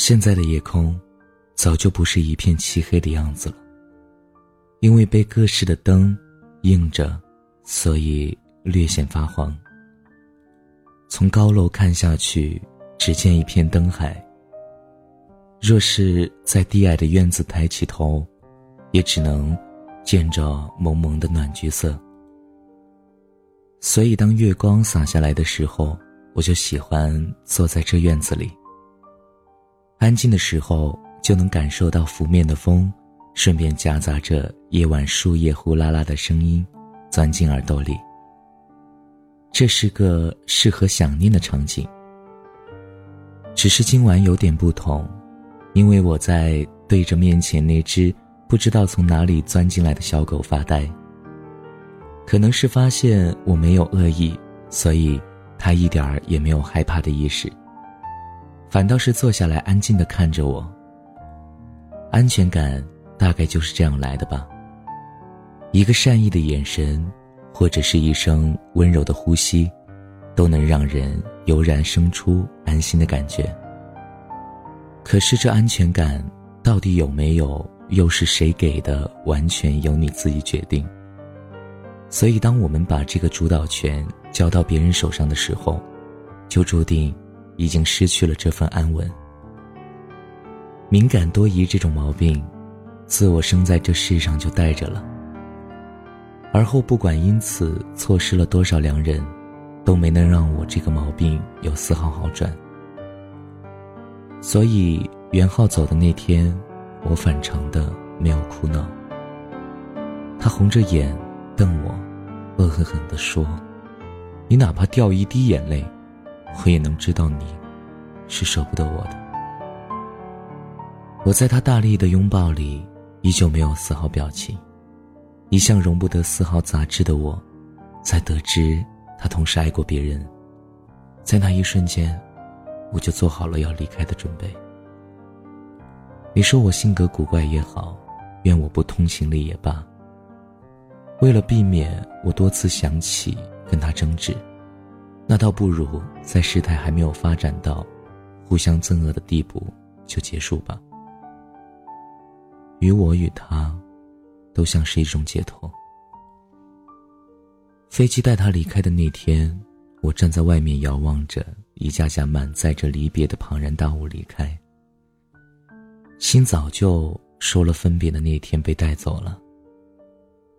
现在的夜空，早就不是一片漆黑的样子了。因为被各式的灯映着，所以略显发黄。从高楼看下去，只见一片灯海。若是在低矮的院子抬起头，也只能见着蒙蒙的暖橘色。所以，当月光洒下来的时候，我就喜欢坐在这院子里。安静的时候，就能感受到拂面的风，顺便夹杂着夜晚树叶呼啦啦的声音，钻进耳朵里。这是个适合想念的场景。只是今晚有点不同。因为我在对着面前那只不知道从哪里钻进来的小狗发呆。可能是发现我没有恶意，所以它一点儿也没有害怕的意识，反倒是坐下来安静的看着我。安全感大概就是这样来的吧。一个善意的眼神，或者是一声温柔的呼吸，都能让人油然生出安心的感觉。可是这安全感到底有没有，又是谁给的？完全由你自己决定。所以，当我们把这个主导权交到别人手上的时候，就注定已经失去了这份安稳。敏感多疑这种毛病，自我生在这世上就带着了。而后，不管因此错失了多少良人，都没能让我这个毛病有丝毫好转。所以袁浩走的那天，我反常的没有哭闹。他红着眼瞪我，恶狠狠地说：“你哪怕掉一滴眼泪，我也能知道你是舍不得我的。”我在他大力的拥抱里，依旧没有丝毫表情。一向容不得丝毫杂质的我，在得知他同时爱过别人，在那一瞬间。我就做好了要离开的准备。你说我性格古怪也好，怨我不通情理也罢。为了避免我多次想起跟他争执，那倒不如在事态还没有发展到互相憎恶的地步就结束吧。与我与他，都像是一种解脱。飞机带他离开的那天，我站在外面遥望着。一架架满载着离别的庞然大物离开，心早就说了分别的那天被带走了。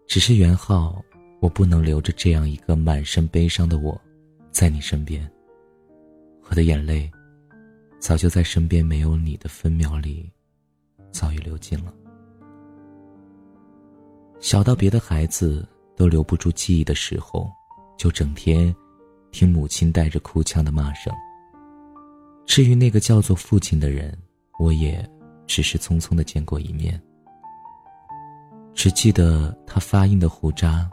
只是元昊，我不能留着这样一个满身悲伤的我，在你身边。我的眼泪，早就在身边没有你的分秒里，早已流尽了。小到别的孩子都留不住记忆的时候，就整天。听母亲带着哭腔的骂声。至于那个叫做父亲的人，我也只是匆匆的见过一面，只记得他发硬的胡渣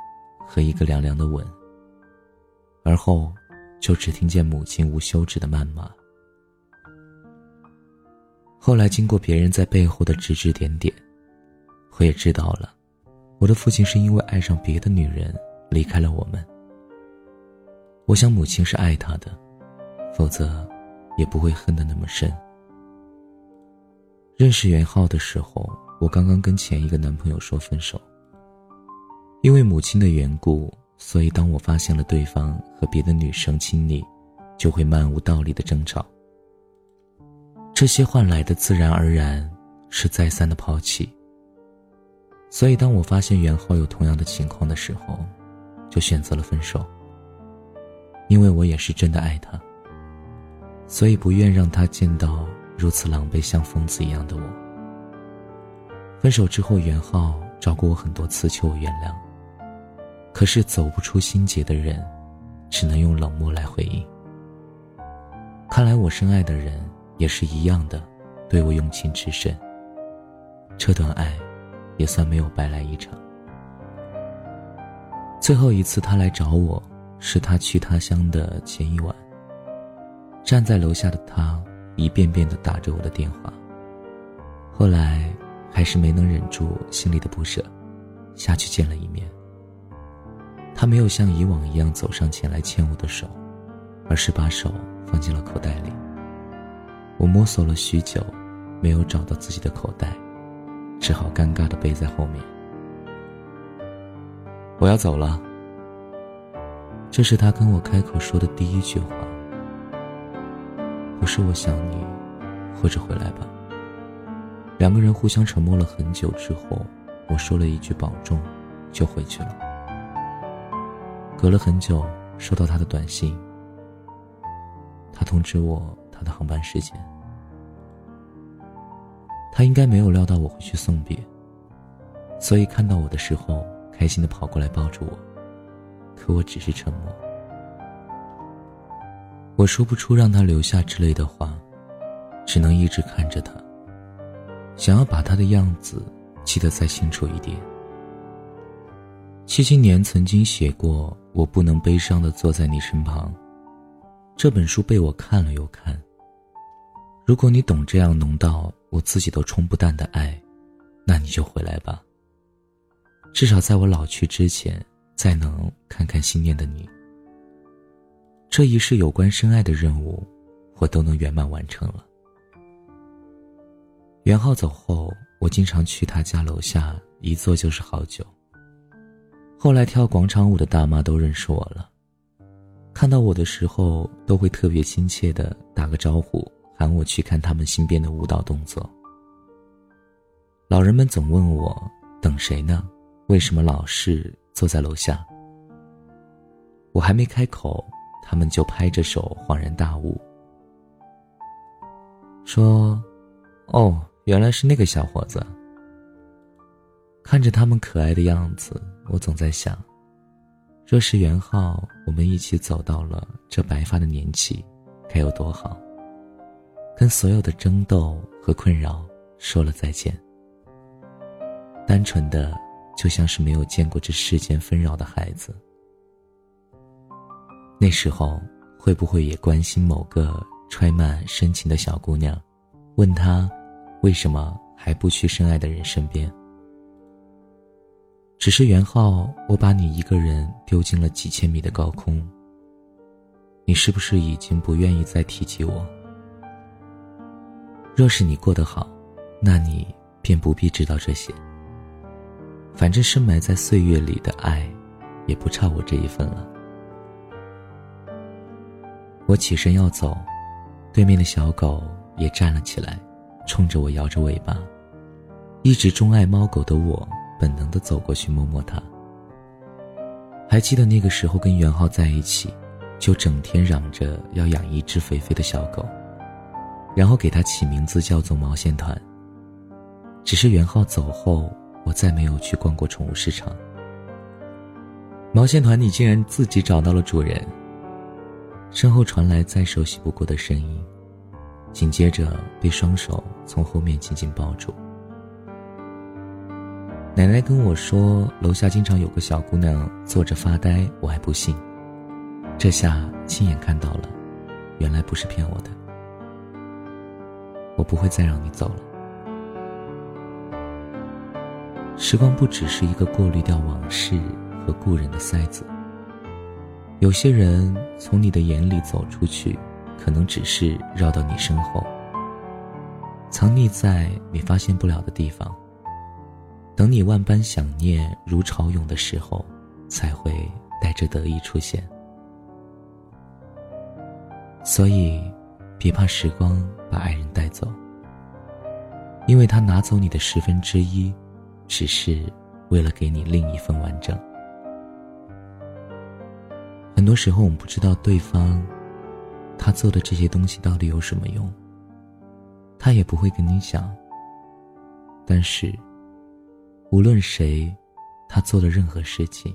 和一个凉凉的吻。而后，就只听见母亲无休止的谩骂。后来经过别人在背后的指指点点，我也知道了，我的父亲是因为爱上别的女人离开了我们。我想母亲是爱他的，否则也不会恨得那么深。认识袁浩的时候，我刚刚跟前一个男朋友说分手。因为母亲的缘故，所以当我发现了对方和别的女生亲昵，就会漫无道理的争吵。这些换来的自然而然是再三的抛弃。所以当我发现袁浩有同样的情况的时候，就选择了分手。因为我也是真的爱他，所以不愿让他见到如此狼狈像疯子一样的我。分手之后，袁浩找过我很多次求我原谅，可是走不出心结的人，只能用冷漠来回应。看来我深爱的人也是一样的，对我用情至深。这段爱，也算没有白来一场。最后一次他来找我。是他去他乡的前一晚。站在楼下的他，一遍遍的打着我的电话。后来，还是没能忍住心里的不舍，下去见了一面。他没有像以往一样走上前来牵我的手，而是把手放进了口袋里。我摸索了许久，没有找到自己的口袋，只好尴尬的背在后面。我要走了。这是他跟我开口说的第一句话。不是我想你，或者回来吧。两个人互相沉默了很久之后，我说了一句保重，就回去了。隔了很久，收到他的短信，他通知我他的航班时间。他应该没有料到我会去送别，所以看到我的时候，开心的跑过来抱住我。可我只是沉默，我说不出让他留下之类的话，只能一直看着他。想要把他的样子记得再清楚一点。七七年曾经写过《我不能悲伤的坐在你身旁》，这本书被我看了又看。如果你懂这样浓到我自己都冲不淡的爱，那你就回来吧。至少在我老去之前，再能看看心念的你。这一世有关深爱的任务，我都能圆满完成了。袁浩走后，我经常去他家楼下，一坐就是好久。后来跳广场舞的大妈都认识我了，看到我的时候都会特别亲切的打个招呼，喊我去看他们新编的舞蹈动作。老人们总问我等谁呢？为什么老是坐在楼下？我还没开口，他们就拍着手恍然大悟，说：“哦。”原来是那个小伙子。看着他们可爱的样子，我总在想，若是元浩，我们一起走到了这白发的年纪，该有多好。跟所有的争斗和困扰说了再见，单纯的就像是没有见过这世间纷扰的孩子。那时候会不会也关心某个揣满深情的小姑娘，问她？为什么还不去深爱的人身边？只是元浩，我把你一个人丢进了几千米的高空。你是不是已经不愿意再提起我？若是你过得好，那你便不必知道这些。反正深埋在岁月里的爱，也不差我这一份了。我起身要走，对面的小狗也站了起来。冲着我摇着尾巴，一直钟爱猫狗的我，本能的走过去摸摸它。还记得那个时候跟袁浩在一起，就整天嚷着要养一只肥肥的小狗，然后给它起名字叫做毛线团。只是袁浩走后，我再没有去逛过宠物市场。毛线团，你竟然自己找到了主人。身后传来再熟悉不过的声音。紧接着被双手从后面紧紧抱住。奶奶跟我说，楼下经常有个小姑娘坐着发呆，我还不信。这下亲眼看到了，原来不是骗我的。我不会再让你走了。时光不只是一个过滤掉往事和故人的塞子。有些人从你的眼里走出去。可能只是绕到你身后，藏匿在你发现不了的地方。等你万般想念如潮涌的时候，才会带着得意出现。所以，别怕时光把爱人带走，因为他拿走你的十分之一，只是为了给你另一份完整。很多时候，我们不知道对方。他做的这些东西到底有什么用？他也不会跟你讲。但是，无论谁，他做的任何事情，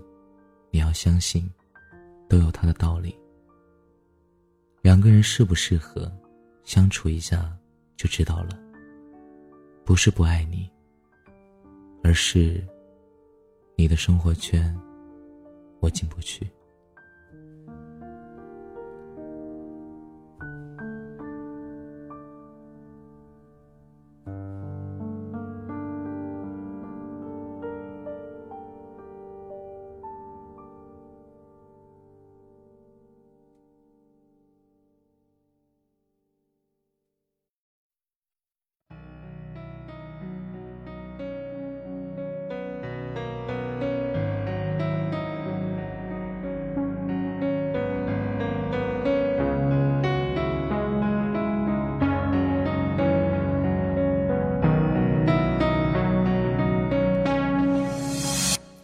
你要相信，都有他的道理。两个人适不适合，相处一下就知道了。不是不爱你，而是你的生活圈，我进不去。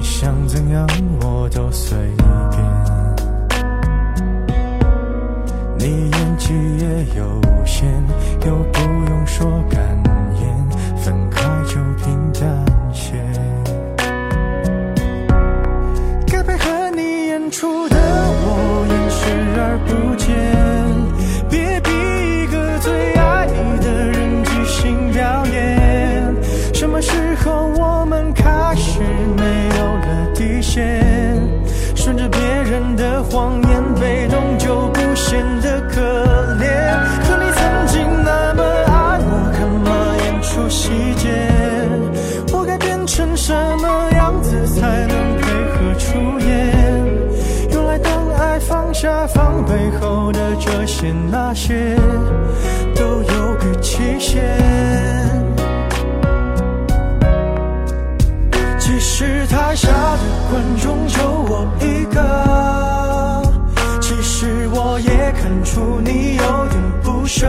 你想怎样我都随便，你演技也有限，又不用说感言，分开就平淡些。该配合你演出的我，演视而不见什么样子才能配合出演？原来当爱放下防备后的这些那些，都有个期限。其实台下的观众就我一个，其实我也看出你有点不舍，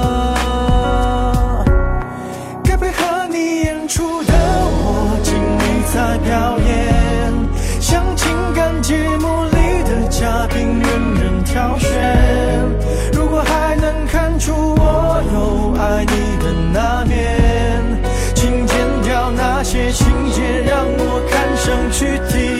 去体